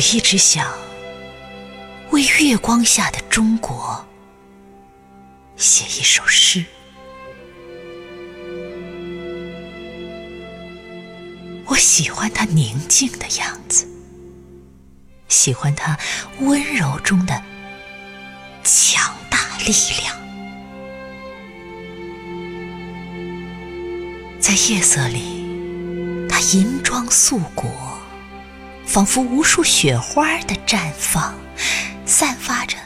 我一直想为月光下的中国写一首诗。我喜欢它宁静的样子，喜欢它温柔中的强大力量。在夜色里，它银装素裹，仿佛无数雪花的绽放，散发着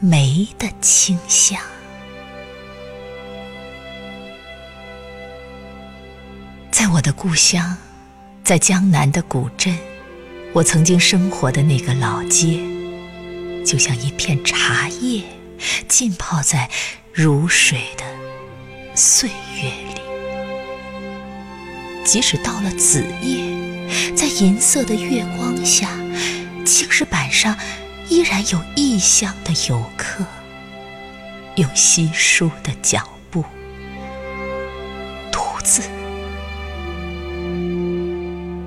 梅的清香。在我的故乡，在江南的古镇，我曾经生活的那个老街，就像一片茶叶，浸泡在如水的岁月里。即使到了子夜，在银色的月光下，青石板上依然有异乡的游客，用稀疏的脚步，独自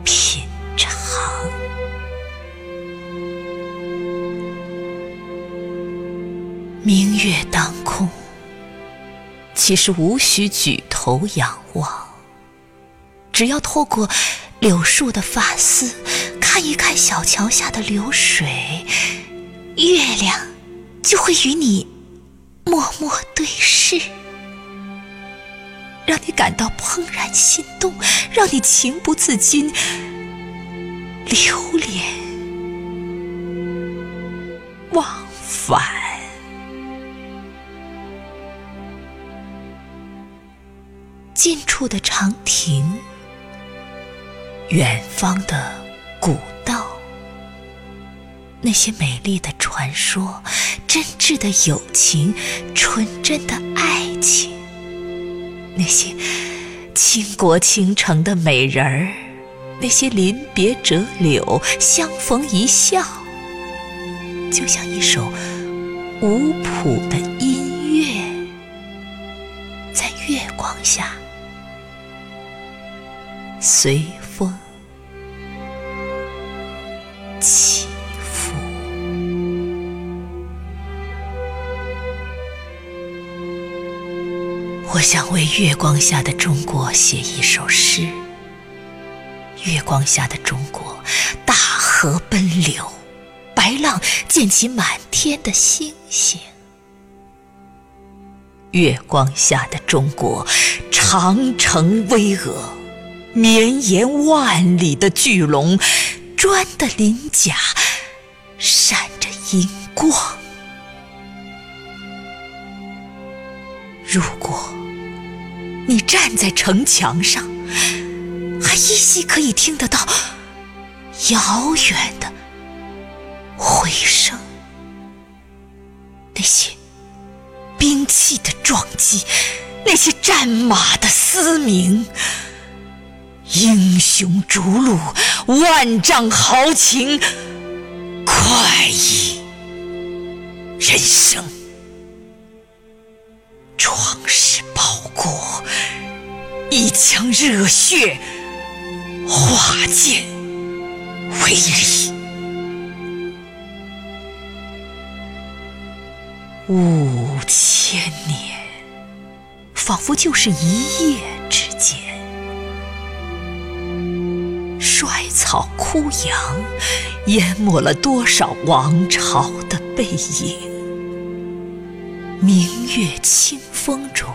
品尝。明月当空，其实无需举头仰望，只要透过柳树的发丝，看一看小桥下的流水，月亮就会与你默默对视，让你感到怦然心动，让你情不自禁流连忘返。近处的长亭，远方的古道，那些美丽的传说，真挚的友情，纯真的爱情，那些倾国倾城的美人儿，那些临别折柳，相逢一笑，就像一首无谱的音乐，在月光下。随风我想为月光下的中国写一首诗。月光下的中国，大河奔流，白浪溅起满天的星星。月光下的中国，长城巍峨。绵延万里的巨龙，砖的鳞甲闪着银光。如果你站在城墙上，还依稀可以听得到遥远的回声，那些兵器的撞击，那些战马的嘶鸣。英雄逐鹿，万丈豪情，快意人生。壮士报国，一腔热血化剑为犁。五千年，仿佛就是一夜之间。衰草枯杨，淹没了多少王朝的背影。明月清风中，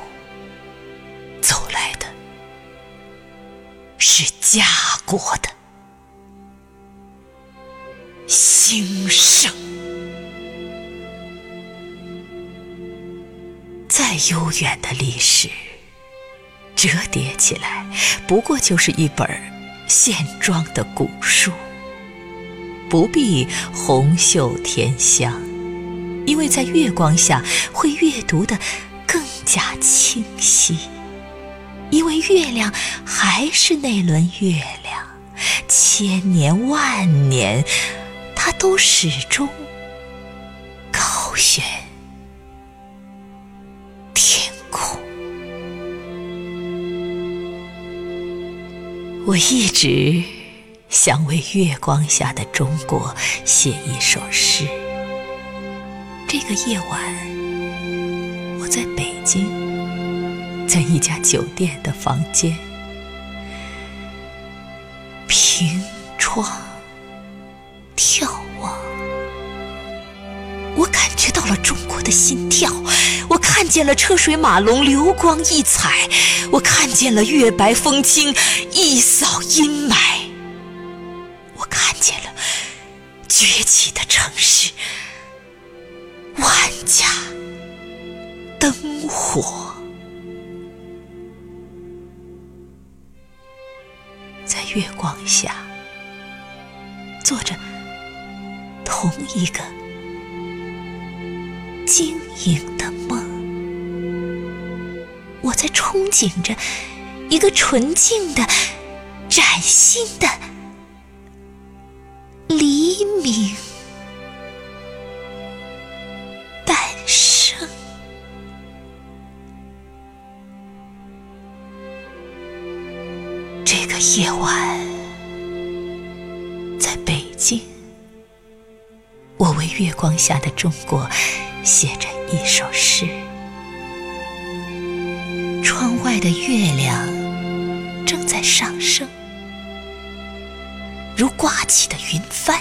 家国的兴盛。再悠远的历史，折叠起来，不过就是一本线装的古书，不必红袖添香，因为在月光下会阅读的更加清晰。因为月亮还是那轮月亮，千年万年，它都始终高悬天空。我一直想为月光下的中国写一首诗。这个夜晚，我在北京，在一家酒店的房间，凭窗眺望，我感觉到了中国的心跳。我看见了车水马龙，流光溢彩；我看见了月白风清，一扫阴霾；我看见了崛起的城市，万家灯火，月光下，做着同一个晶莹的梦。我在憧憬着一个纯净的、崭新的黎明这个夜晚，在北京，我为月光下的中国写着一首诗。窗外的月亮正在上升，如挂起的云帆。